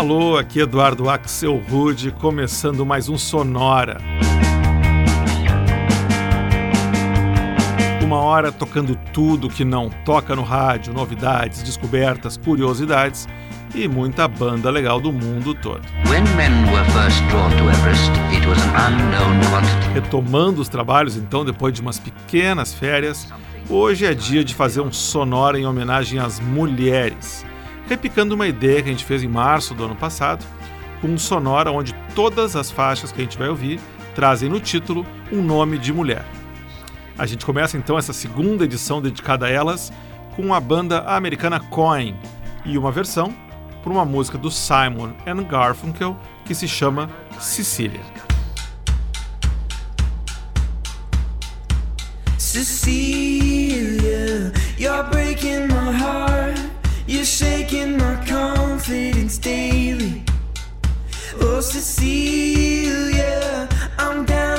Alô, aqui Eduardo Axel Rude, começando mais um Sonora. Uma hora tocando tudo que não toca no rádio, novidades, descobertas, curiosidades e muita banda legal do mundo todo. Everest, Retomando os trabalhos, então, depois de umas pequenas férias, hoje é dia de fazer um sonora em homenagem às mulheres, repicando uma ideia que a gente fez em março do ano passado, com um sonora onde todas as faixas que a gente vai ouvir trazem no título um nome de mulher. A gente começa então essa segunda edição dedicada a elas com a banda americana Coin e uma versão por uma música do Simon and Garfunkel que se chama Cecília. Cecilia, you're breaking my heart. You're shaking my confidence daily. Oh, Cecilia, I'm down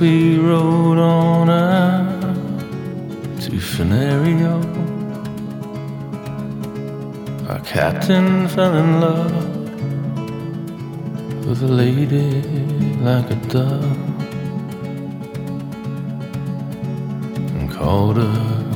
we rode on out to Fenario. Our captain fell in love with a lady like a dove and called her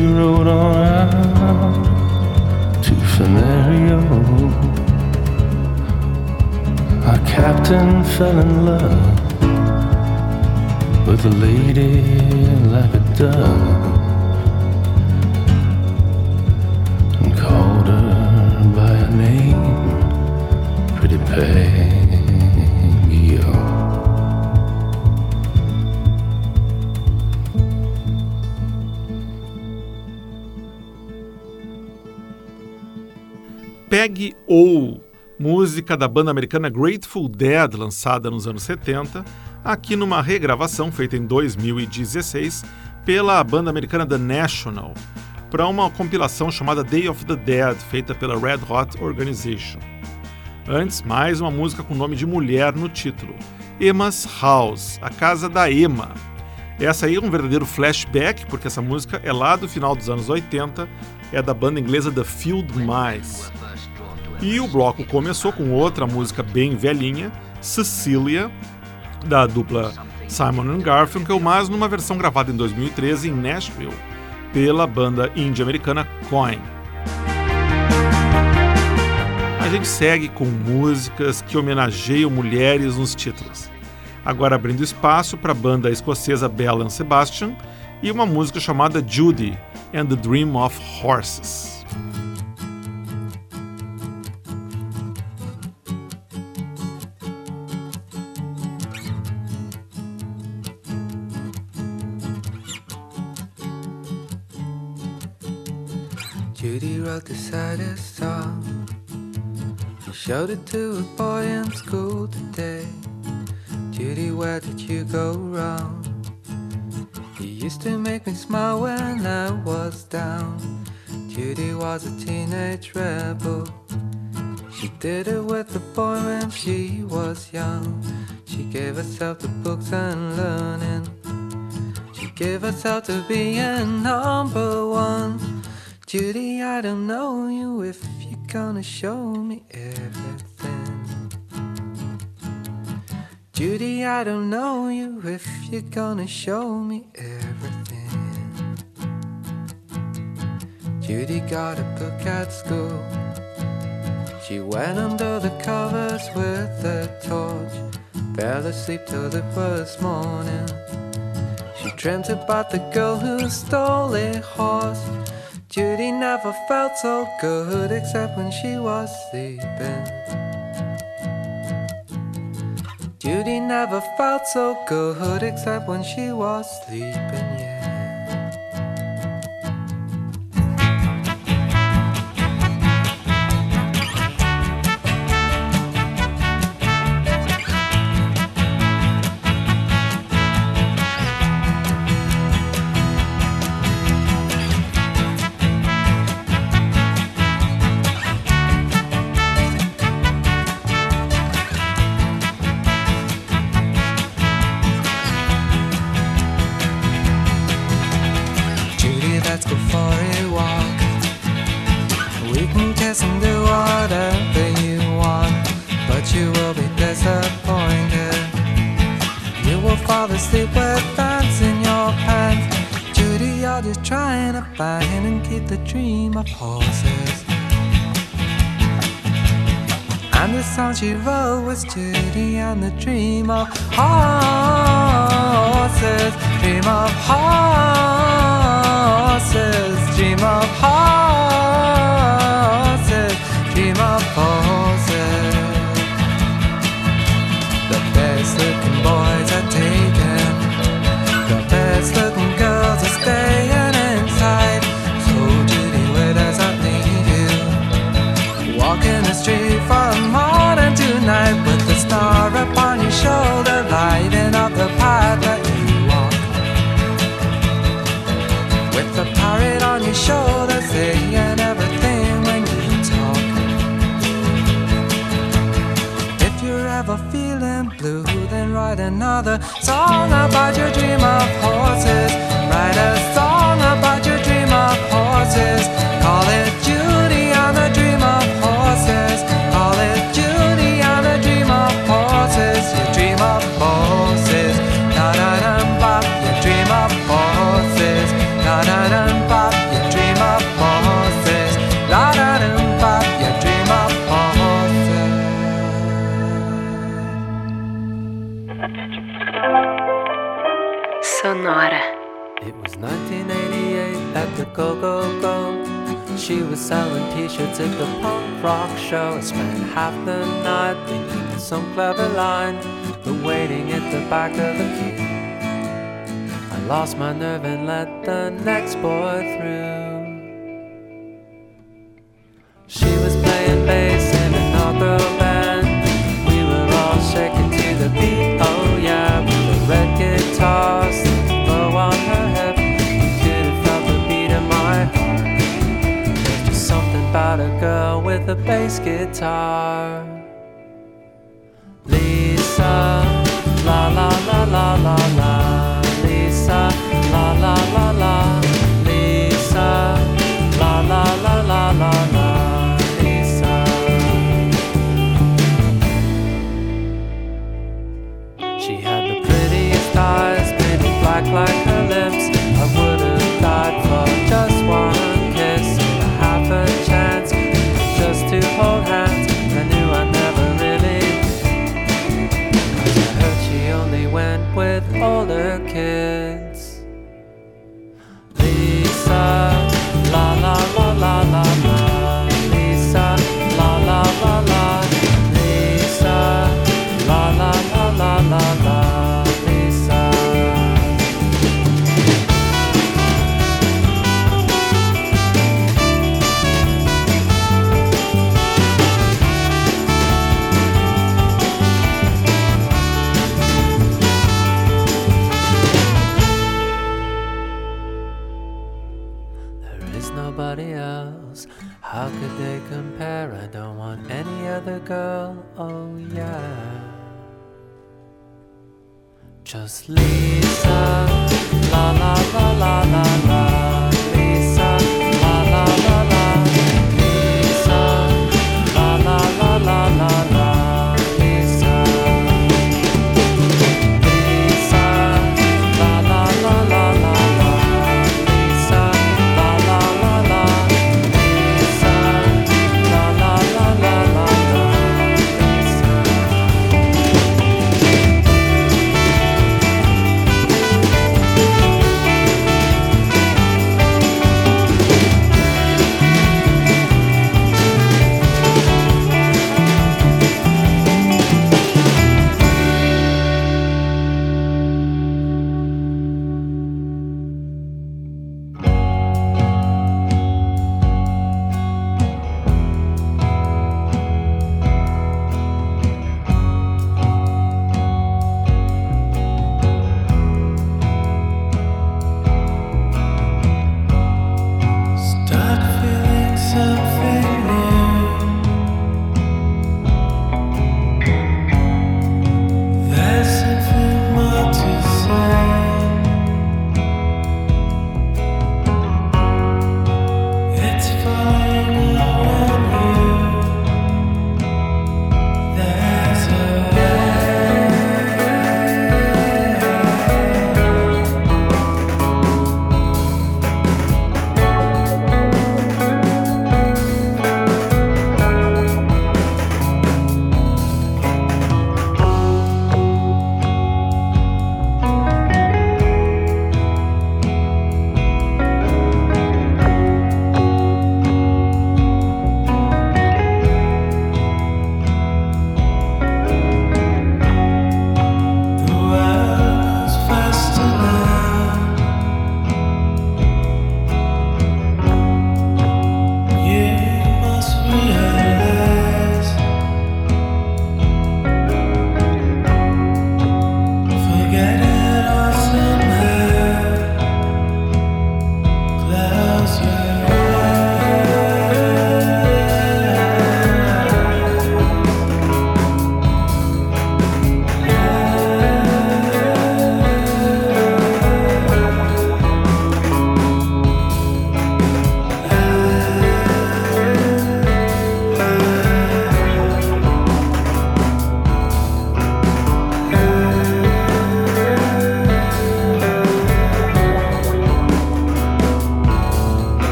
we rode on out to Fenario. Our captain fell in love with a lady like a dove. and Called her by her name, Pretty Pay. O, música da banda americana Grateful Dead, lançada nos anos 70, aqui numa regravação feita em 2016 pela banda americana The National, para uma compilação chamada Day of the Dead, feita pela Red Hot Organization. Antes, mais uma música com nome de mulher no título, Emma's House, a casa da Emma. Essa aí é um verdadeiro flashback, porque essa música é lá do final dos anos 80, é da banda inglesa The Field Mice. E o bloco começou com outra música bem velhinha, Cecilia, da dupla Simon Garfunkel, mas numa versão gravada em 2013 em Nashville, pela banda indie americana Coin. A gente segue com músicas que homenageiam mulheres nos títulos. Agora abrindo espaço para a banda escocesa Bell and Sebastian e uma música chamada Judy and the Dream of Horses. Judy wrote the saddest song. She showed it to a boy in school today. Judy, where did you go wrong? You used to make me smile when I was down. Judy was a teenage rebel. She did it with a boy when she was young. She gave herself to books and learning. She gave herself to being number one. Judy, I don't know you if you're gonna show me everything. Judy, I don't know you if you're gonna show me everything. Judy got a book at school. She went under the covers with a torch. Fell asleep till it was morning. She dreamt about the girl who stole a horse. Judy never felt so good except when she was sleeping. Judy never felt so good except when she was sleeping, can kiss and do whatever you want, but you will be disappointed. You will fall asleep with pants in your pants. Judy, you're just trying to find and keep the dream of horses. And the song she wrote was Judy and the dream of horses. Dream of horses. Dream of horses. Of horses. The best looking boys are taken. The best looking girls are staying inside. So Judy, where does that leave you? Walking the street from morning to night with the star upon your shoulder, lighting up the path that you walk. With the parrot on your shoulder, write another song about your dream of horses. Write a song about your dream of horses. Call it She was selling t-shirts at the punk rock show. I spent half the night thinking of some clever line, but waiting at the back of the queue. I lost my nerve and let the next boy through. She was. bass guitar. Lisa, la la la la la la. don't want any other girl, oh yeah. Just Lisa, la la la la la la.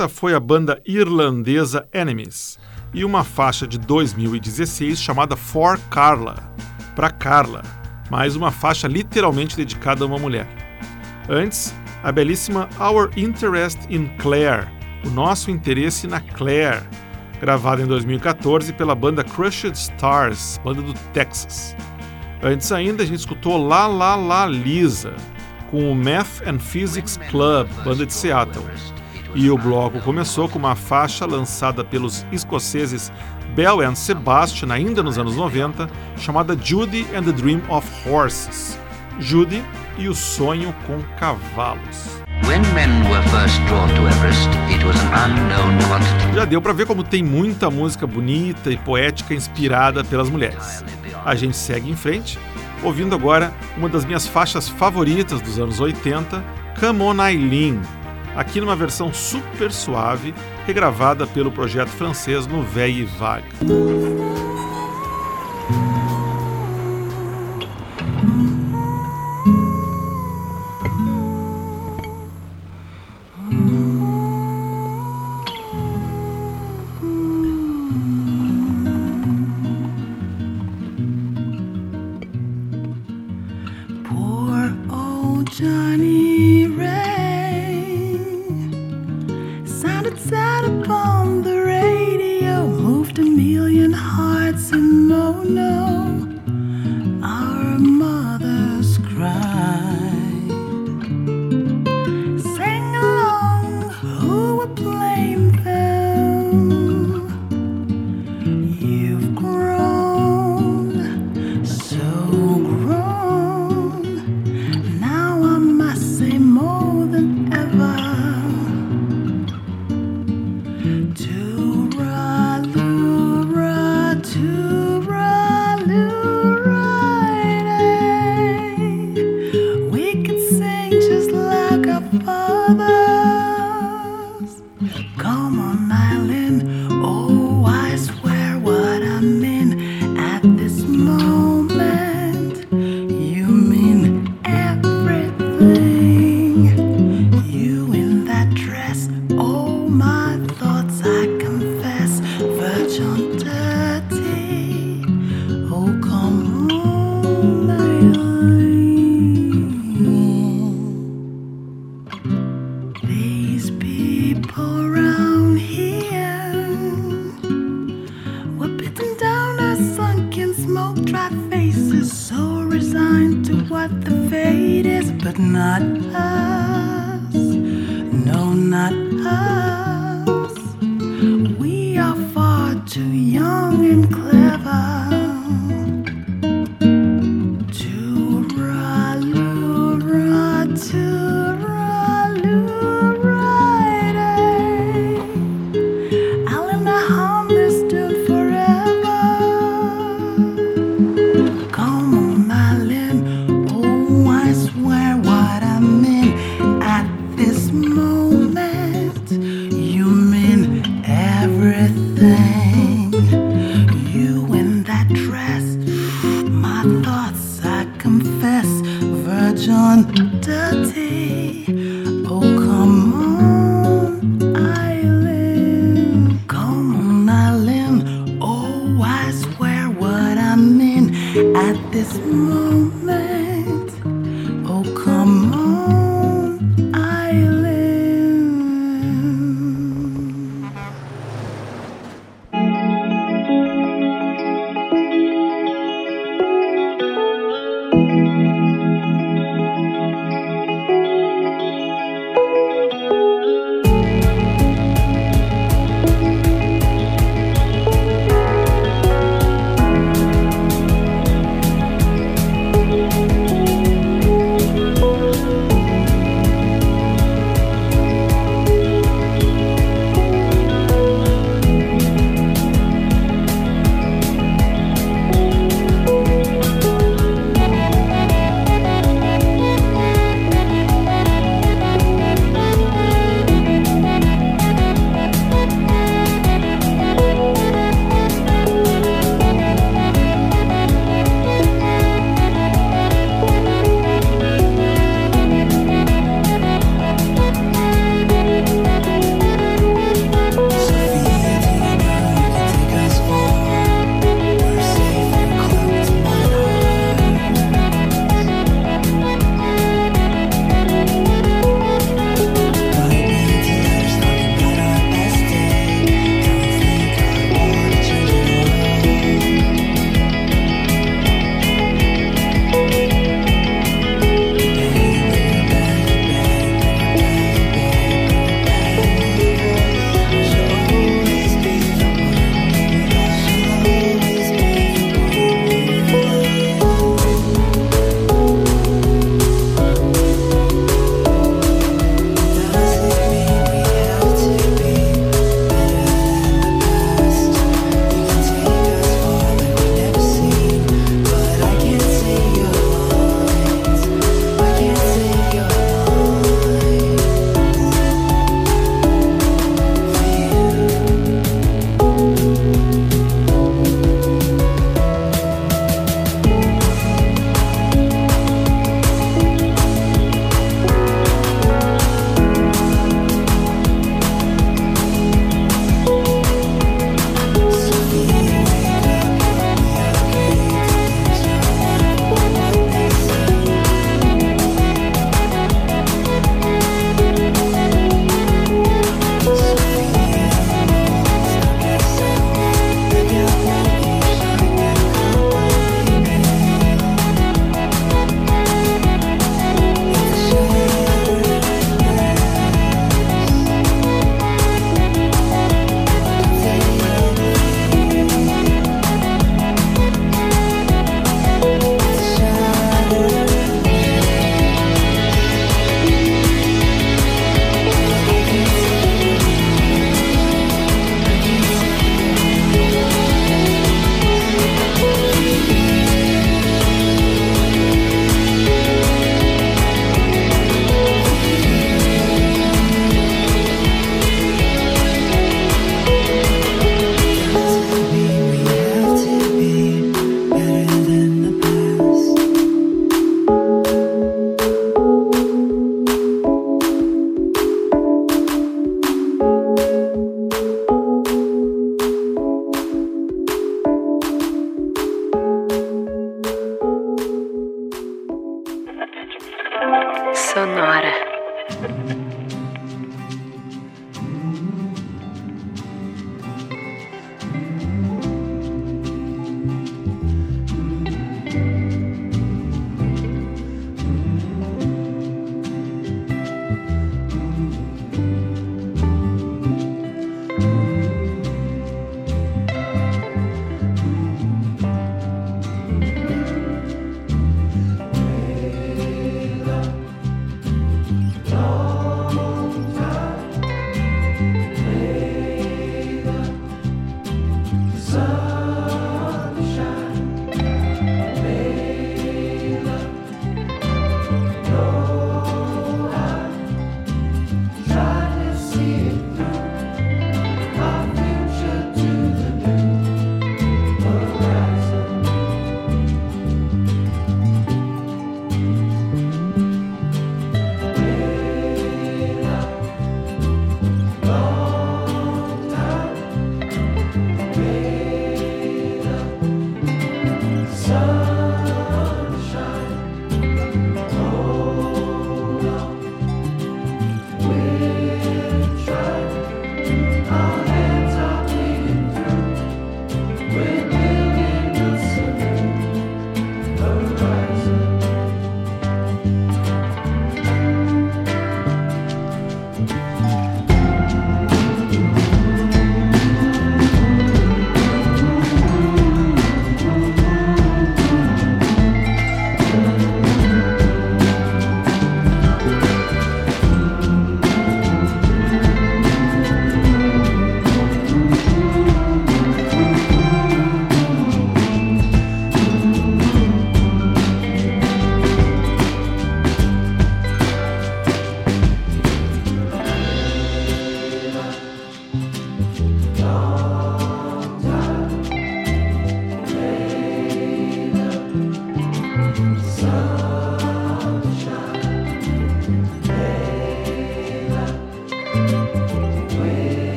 Essa foi a banda irlandesa Enemies e uma faixa de 2016 chamada For Carla, para Carla, mais uma faixa literalmente dedicada a uma mulher. Antes, a belíssima Our Interest in Claire, o nosso interesse na Claire, gravada em 2014 pela banda Crushed Stars, banda do Texas. Antes ainda, a gente escutou La La La Lisa, com o Math and Physics Club, banda de Seattle. E o bloco começou com uma faixa lançada pelos escoceses Bell and Sebastian ainda nos anos 90, chamada Judy and the Dream of Horses. Judy e o sonho com cavalos. Já deu para ver como tem muita música bonita e poética inspirada pelas mulheres. A gente segue em frente, ouvindo agora uma das minhas faixas favoritas dos anos 80, Come On Eileen, aqui numa versão super suave, regravada pelo projeto francês no Veille Vague.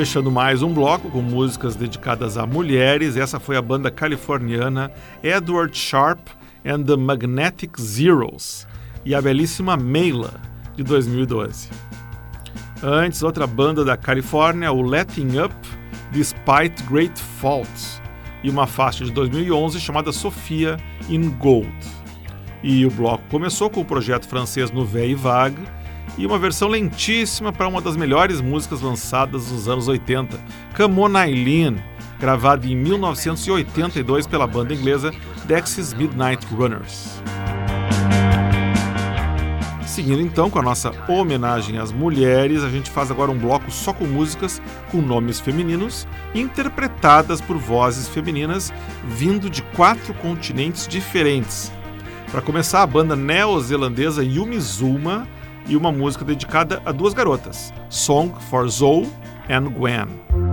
Fechando mais um bloco com músicas dedicadas a mulheres, essa foi a banda californiana Edward Sharp and the Magnetic Zeros e a belíssima Meila, de 2012. Antes, outra banda da Califórnia, o Letting Up Despite Great Faults, e uma faixa de 2011 chamada Sofia in Gold. E o bloco começou com o projeto francês Nouvelle Vague, e uma versão lentíssima para uma das melhores músicas lançadas nos anos 80, Come On Eileen, gravada em 1982 pela banda inglesa Dexys Midnight Runners. Seguindo então com a nossa homenagem às mulheres, a gente faz agora um bloco só com músicas com nomes femininos interpretadas por vozes femininas vindo de quatro continentes diferentes. Para começar, a banda neozelandesa Yumi Zuma e uma música dedicada a duas garotas, Song for Zoe and Gwen.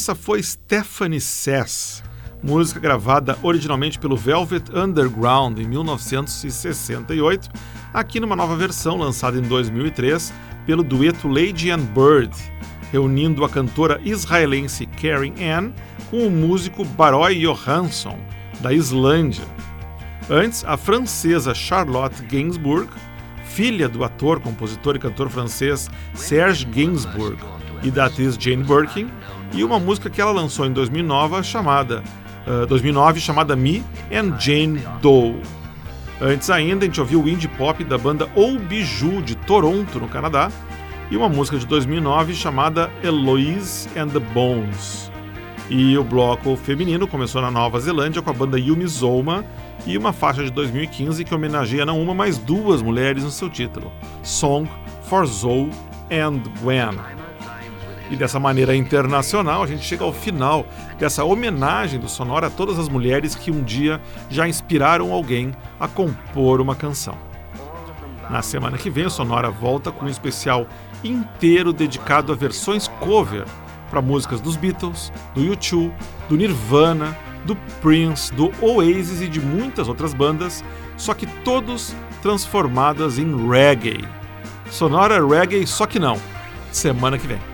Essa foi Stephanie Sass, música gravada originalmente pelo Velvet Underground em 1968, aqui numa nova versão lançada em 2003 pelo dueto Lady and Bird, reunindo a cantora israelense Karen Ann com o músico Baroy Johansson, da Islândia. Antes, a francesa Charlotte Gainsbourg, filha do ator, compositor e cantor francês Serge Gainsbourg e da atriz Jane Birkin, e uma música que ela lançou em 2009 chamada, uh, 2009 chamada Me and Jane Doe. Antes ainda, a gente ouviu o indie pop da banda O Biju de Toronto, no Canadá, e uma música de 2009 chamada Eloise and the Bones. E o bloco feminino começou na Nova Zelândia com a banda Yumi Zoma e uma faixa de 2015 que homenageia não uma, mas duas mulheres no seu título: Song for Zoe and Gwen. E dessa maneira internacional, a gente chega ao final dessa homenagem do Sonora a todas as mulheres que um dia já inspiraram alguém a compor uma canção. Na semana que vem, o Sonora volta com um especial inteiro dedicado a versões cover para músicas dos Beatles, do U2, do Nirvana, do Prince, do Oasis e de muitas outras bandas, só que todos transformadas em reggae. Sonora reggae, só que não. Semana que vem.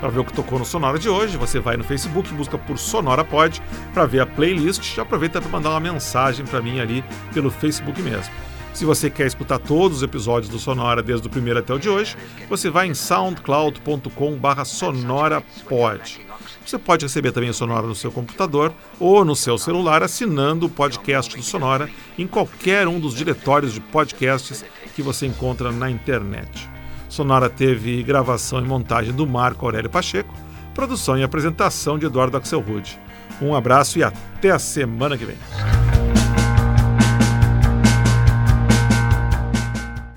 Para ver o que tocou no Sonora de hoje, você vai no Facebook, busca por Sonora Pod para ver a playlist e aproveita para mandar uma mensagem para mim ali pelo Facebook mesmo. Se você quer escutar todos os episódios do Sonora desde o primeiro até o de hoje, você vai em soundcloud.com/sonorapod. Você pode receber também o Sonora no seu computador ou no seu celular assinando o podcast do Sonora em qualquer um dos diretórios de podcasts que você encontra na internet. Sonora teve gravação e montagem do Marco Aurélio Pacheco, produção e apresentação de Eduardo Axelrod. Um abraço e até a semana que vem.